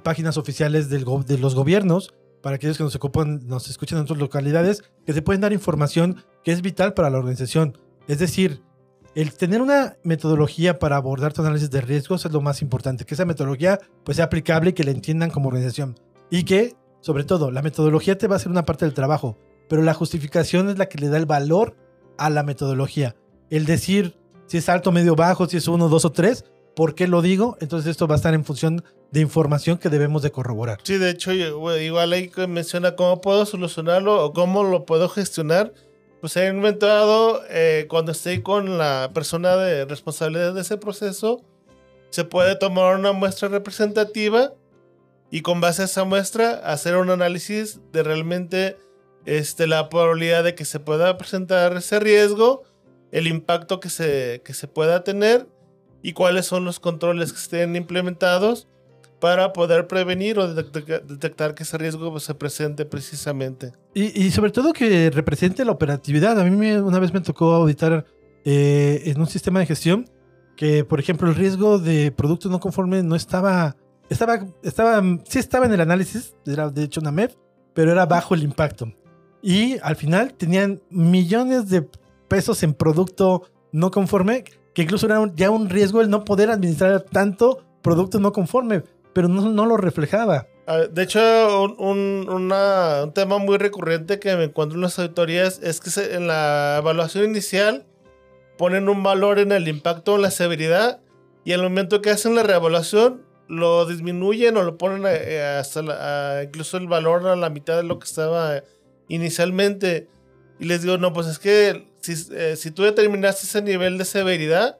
páginas oficiales del de los gobiernos para aquellos que nos ocupan, nos escuchan en otras localidades, que se pueden dar información que es vital para la organización. Es decir, el tener una metodología para abordar tu análisis de riesgos es lo más importante, que esa metodología pues sea aplicable y que la entiendan como organización. Y que, sobre todo, la metodología te va a hacer una parte del trabajo, pero la justificación es la que le da el valor a la metodología. El decir si es alto, medio, bajo, si es uno, dos o tres, ¿por qué lo digo? Entonces esto va a estar en función de información que debemos de corroborar. Sí, de hecho, igual ahí menciona cómo puedo solucionarlo o cómo lo puedo gestionar. Pues he inventado eh, cuando estoy con la persona de responsabilidad de ese proceso, se puede tomar una muestra representativa y con base a esa muestra hacer un análisis de realmente este, la probabilidad de que se pueda presentar ese riesgo, el impacto que se, que se pueda tener y cuáles son los controles que estén implementados para poder prevenir o detectar que ese riesgo se presente precisamente. Y, sobre todo que represente la operatividad. A mí una vez me tocó auditar eh, en un sistema de gestión que, por ejemplo, el riesgo de producto no conforme no estaba, estaba, estaba, sí estaba en el análisis, era de hecho una MEF, pero era bajo el impacto. Y al final tenían millones de pesos en producto no conforme, que incluso era ya un riesgo el no poder administrar tanto producto no conforme pero no, lo reflejaba. Ah, de hecho, un, un, tema muy recurrente que me encuentro en las auditorías es que en la evaluación inicial ponen un valor en el impacto o la severidad y al momento que hacen la reevaluación lo disminuyen o lo ponen eh, hasta incluso el valor a la mitad de lo que estaba inicialmente. Y les digo, no, pues es que si, eh, si tú determinaste ese nivel de severidad,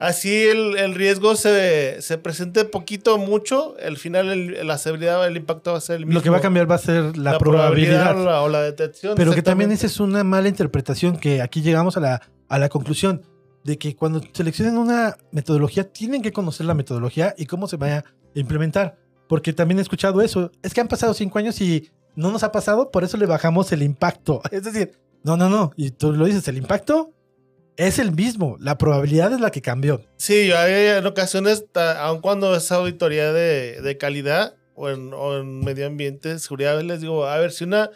Así el, riesgo se, se, presente poquito o mucho, al final la severidad, el impacto va a ser el mismo. Lo que va a cambiar va a ser la, probabilidad, o, la, detección. Pero que también esa es una mala interpretación que aquí llegamos a la, a la conclusión de que cuando seleccionen una metodología tienen que conocer la metodología y cómo se vaya a implementar. Porque también he escuchado eso. Es que han pasado cinco años y no nos ha pasado, por eso le bajamos el impacto. Es decir, no, no, no. Y tú lo dices, el impacto es el mismo. La probabilidad es la que cambió. Sí, yo hay en ocasiones, aun cuando es auditoría de, calidad o en, medio ambiente, seguridad, les digo, a ver, si una,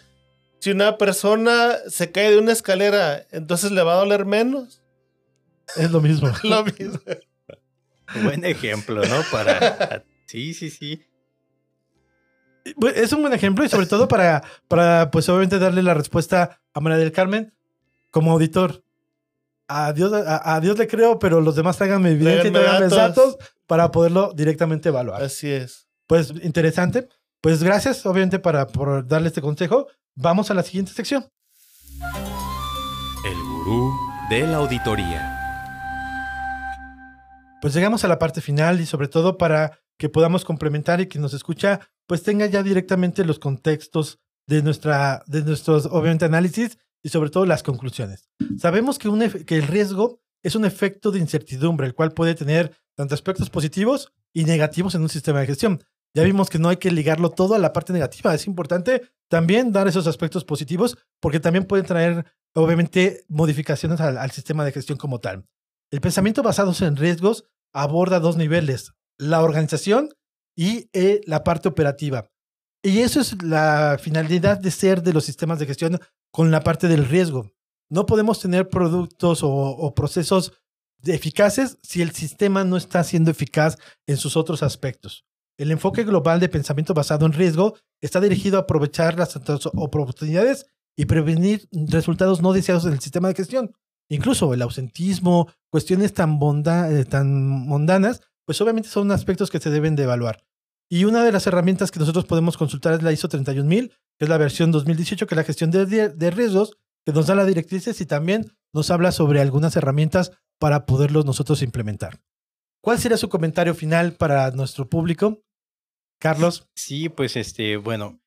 si una persona se cae de una escalera, entonces le va a doler menos. Es lo mismo. lo mismo. Buen ejemplo, ¿no? Para. Sí, sí, sí. Es un buen ejemplo y sobre todo para, para pues obviamente darle la respuesta a María del Carmen como auditor a Dios, a, Dios le creo, pero los demás traigan mi evidencia y traigan mis datos para poderlo directamente evaluar. Así es. Pues interesante. Pues gracias, obviamente, para, por darle este consejo. Vamos a la siguiente sección. El gurú de la auditoría. Pues llegamos a la parte final y sobre todo para que podamos complementar y que nos escucha, pues tenga ya directamente los contextos de nuestra, de nuestros, obviamente, análisis y sobre todo las conclusiones. Sabemos que, un que el riesgo es un efecto de incertidumbre, el cual puede tener tanto aspectos positivos y negativos en un sistema de gestión. Ya vimos que no hay que ligarlo todo a la parte negativa. Es importante también dar esos aspectos positivos porque también pueden traer, obviamente, modificaciones al, sistema de gestión como tal. El pensamiento basado en riesgos aborda dos niveles, la organización y eh, la parte operativa. Y eso es la finalidad de ser de los sistemas de gestión con la parte del riesgo. No podemos tener productos o, procesos eficaces si el sistema no está siendo eficaz en sus otros aspectos. El enfoque global de pensamiento basado en riesgo está dirigido a aprovechar las oportunidades y prevenir resultados no deseados en el sistema de gestión. Incluso el ausentismo, cuestiones tan, eh, tan mundanas, pues obviamente son aspectos que se deben de evaluar. Y una de las herramientas que nosotros podemos consultar es la ISO 31000, que es la versión 2018, que es la gestión de, riesgos, que nos da las directrices y también nos habla sobre algunas herramientas para poderlos nosotros implementar. ¿Cuál sería su comentario final para nuestro público? Carlos. Sí, pues este, bueno,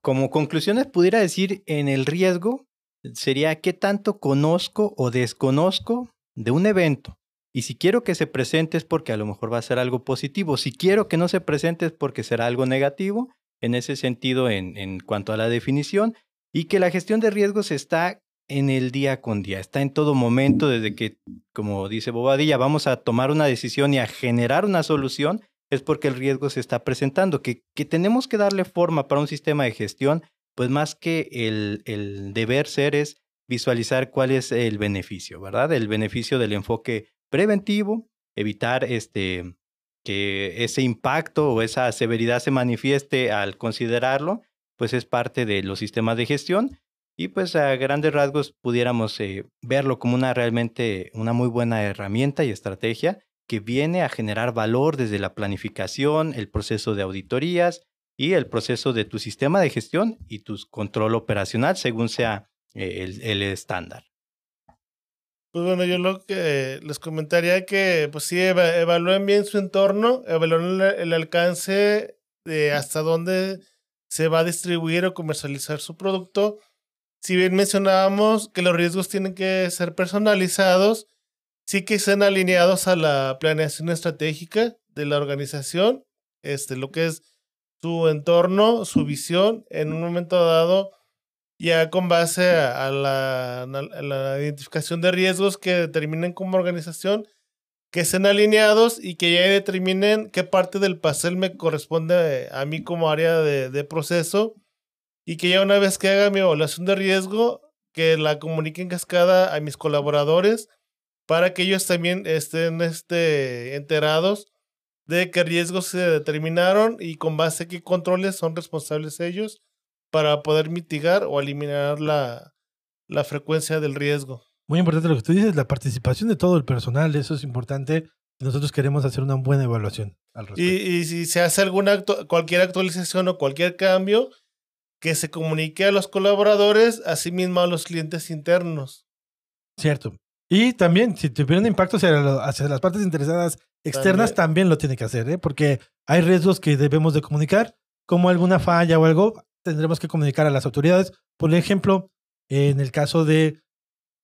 como conclusiones pudiera decir en el riesgo sería qué tanto conozco o desconozco de un evento. Y si quiero que se presente es porque a lo mejor va a ser algo positivo. Si quiero que no se presente es porque será algo negativo, en ese sentido, en, en cuanto a la definición, y que la gestión de riesgos está en el día con día, está en todo momento, desde que, como dice Bobadilla, vamos a tomar una decisión y a generar una solución, es porque el riesgo se está presentando, que, que tenemos que darle forma para un sistema de gestión, pues más que el, el deber ser es visualizar cuál es el beneficio, ¿verdad? El beneficio del enfoque preventivo, evitar este, que ese impacto o esa severidad se manifieste al considerarlo, pues es parte de los sistemas de gestión y pues a grandes rasgos pudiéramos eh, verlo como una realmente una muy buena herramienta y estrategia que viene a generar valor desde la planificación, el proceso de auditorías y el proceso de tu sistema de gestión y tu control operacional según sea eh, el, estándar. Pues bueno, yo lo que les comentaría que pues sí, evalúen bien su entorno, evalúen el alcance de hasta dónde se va a distribuir o comercializar su producto. Si bien mencionábamos que los riesgos tienen que ser personalizados, sí que estén alineados a la planeación estratégica de la organización, este, lo que es su entorno, su visión, en un momento dado, ya con base a, la, a la, identificación de riesgos que determinen como organización, que estén alineados y que ya determinen qué parte del pastel me corresponde a mí como área de, de proceso y que ya una vez que haga mi evaluación de riesgo, que la comunique en cascada a mis colaboradores para que ellos también estén este, enterados de qué riesgos se determinaron y con base a qué controles son responsables ellos para poder mitigar o eliminar la, la frecuencia del riesgo. Muy importante lo que tú dices, la participación de todo el personal, eso es importante. Nosotros queremos hacer una buena evaluación al respecto. Y, y si se hace alguna cualquier actualización o cualquier cambio, que se comunique a los colaboradores, así mismo a los clientes internos. Cierto. Y también, si tuviera un impacto hacia, las partes interesadas externas, también. lo tiene que hacer, ¿eh? porque hay riesgos que debemos de comunicar, como alguna falla o algo, tendremos que comunicar a las autoridades. Por ejemplo, en el caso de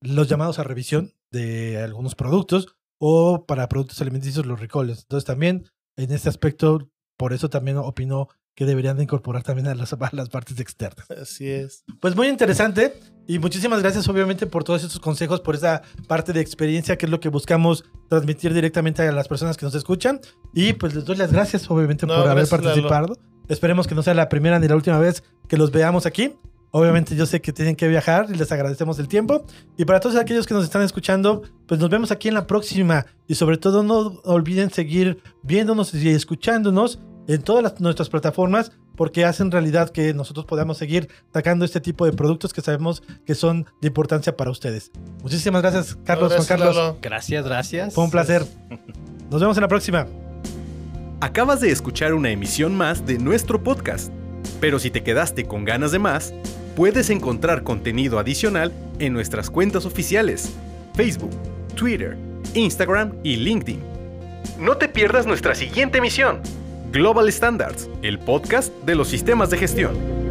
los llamados a revisión de algunos productos o para productos alimenticios, los recalls. Entonces también en este aspecto, por eso también opino que deberían de incorporar también a las, las partes externas. Así es. Pues muy interesante y muchísimas gracias obviamente por todos estos consejos, por esa parte de experiencia que es lo que buscamos transmitir directamente a las personas que nos escuchan y pues les doy las gracias obviamente por haber participado. Esperemos que no sea la primera ni la última vez que los veamos aquí. Obviamente yo sé que tienen que viajar y les agradecemos el tiempo. Y para todos aquellos que nos están escuchando, pues nos vemos aquí en la próxima. Y sobre todo no olviden seguir viéndonos y escuchándonos en todas nuestras plataformas porque hacen realidad que nosotros podamos seguir sacando este tipo de productos que sabemos que son de importancia para ustedes. Muchísimas gracias, Carlos, Juan Carlos. Gracias, gracias. Fue un placer. Nos vemos en la próxima. Acabas de escuchar una emisión más de nuestro podcast, pero si te quedaste con ganas de más, puedes encontrar contenido adicional en nuestras cuentas oficiales, Facebook, Twitter, Instagram y LinkedIn. No te pierdas nuestra siguiente emisión Global Standards, el podcast de los sistemas de gestión.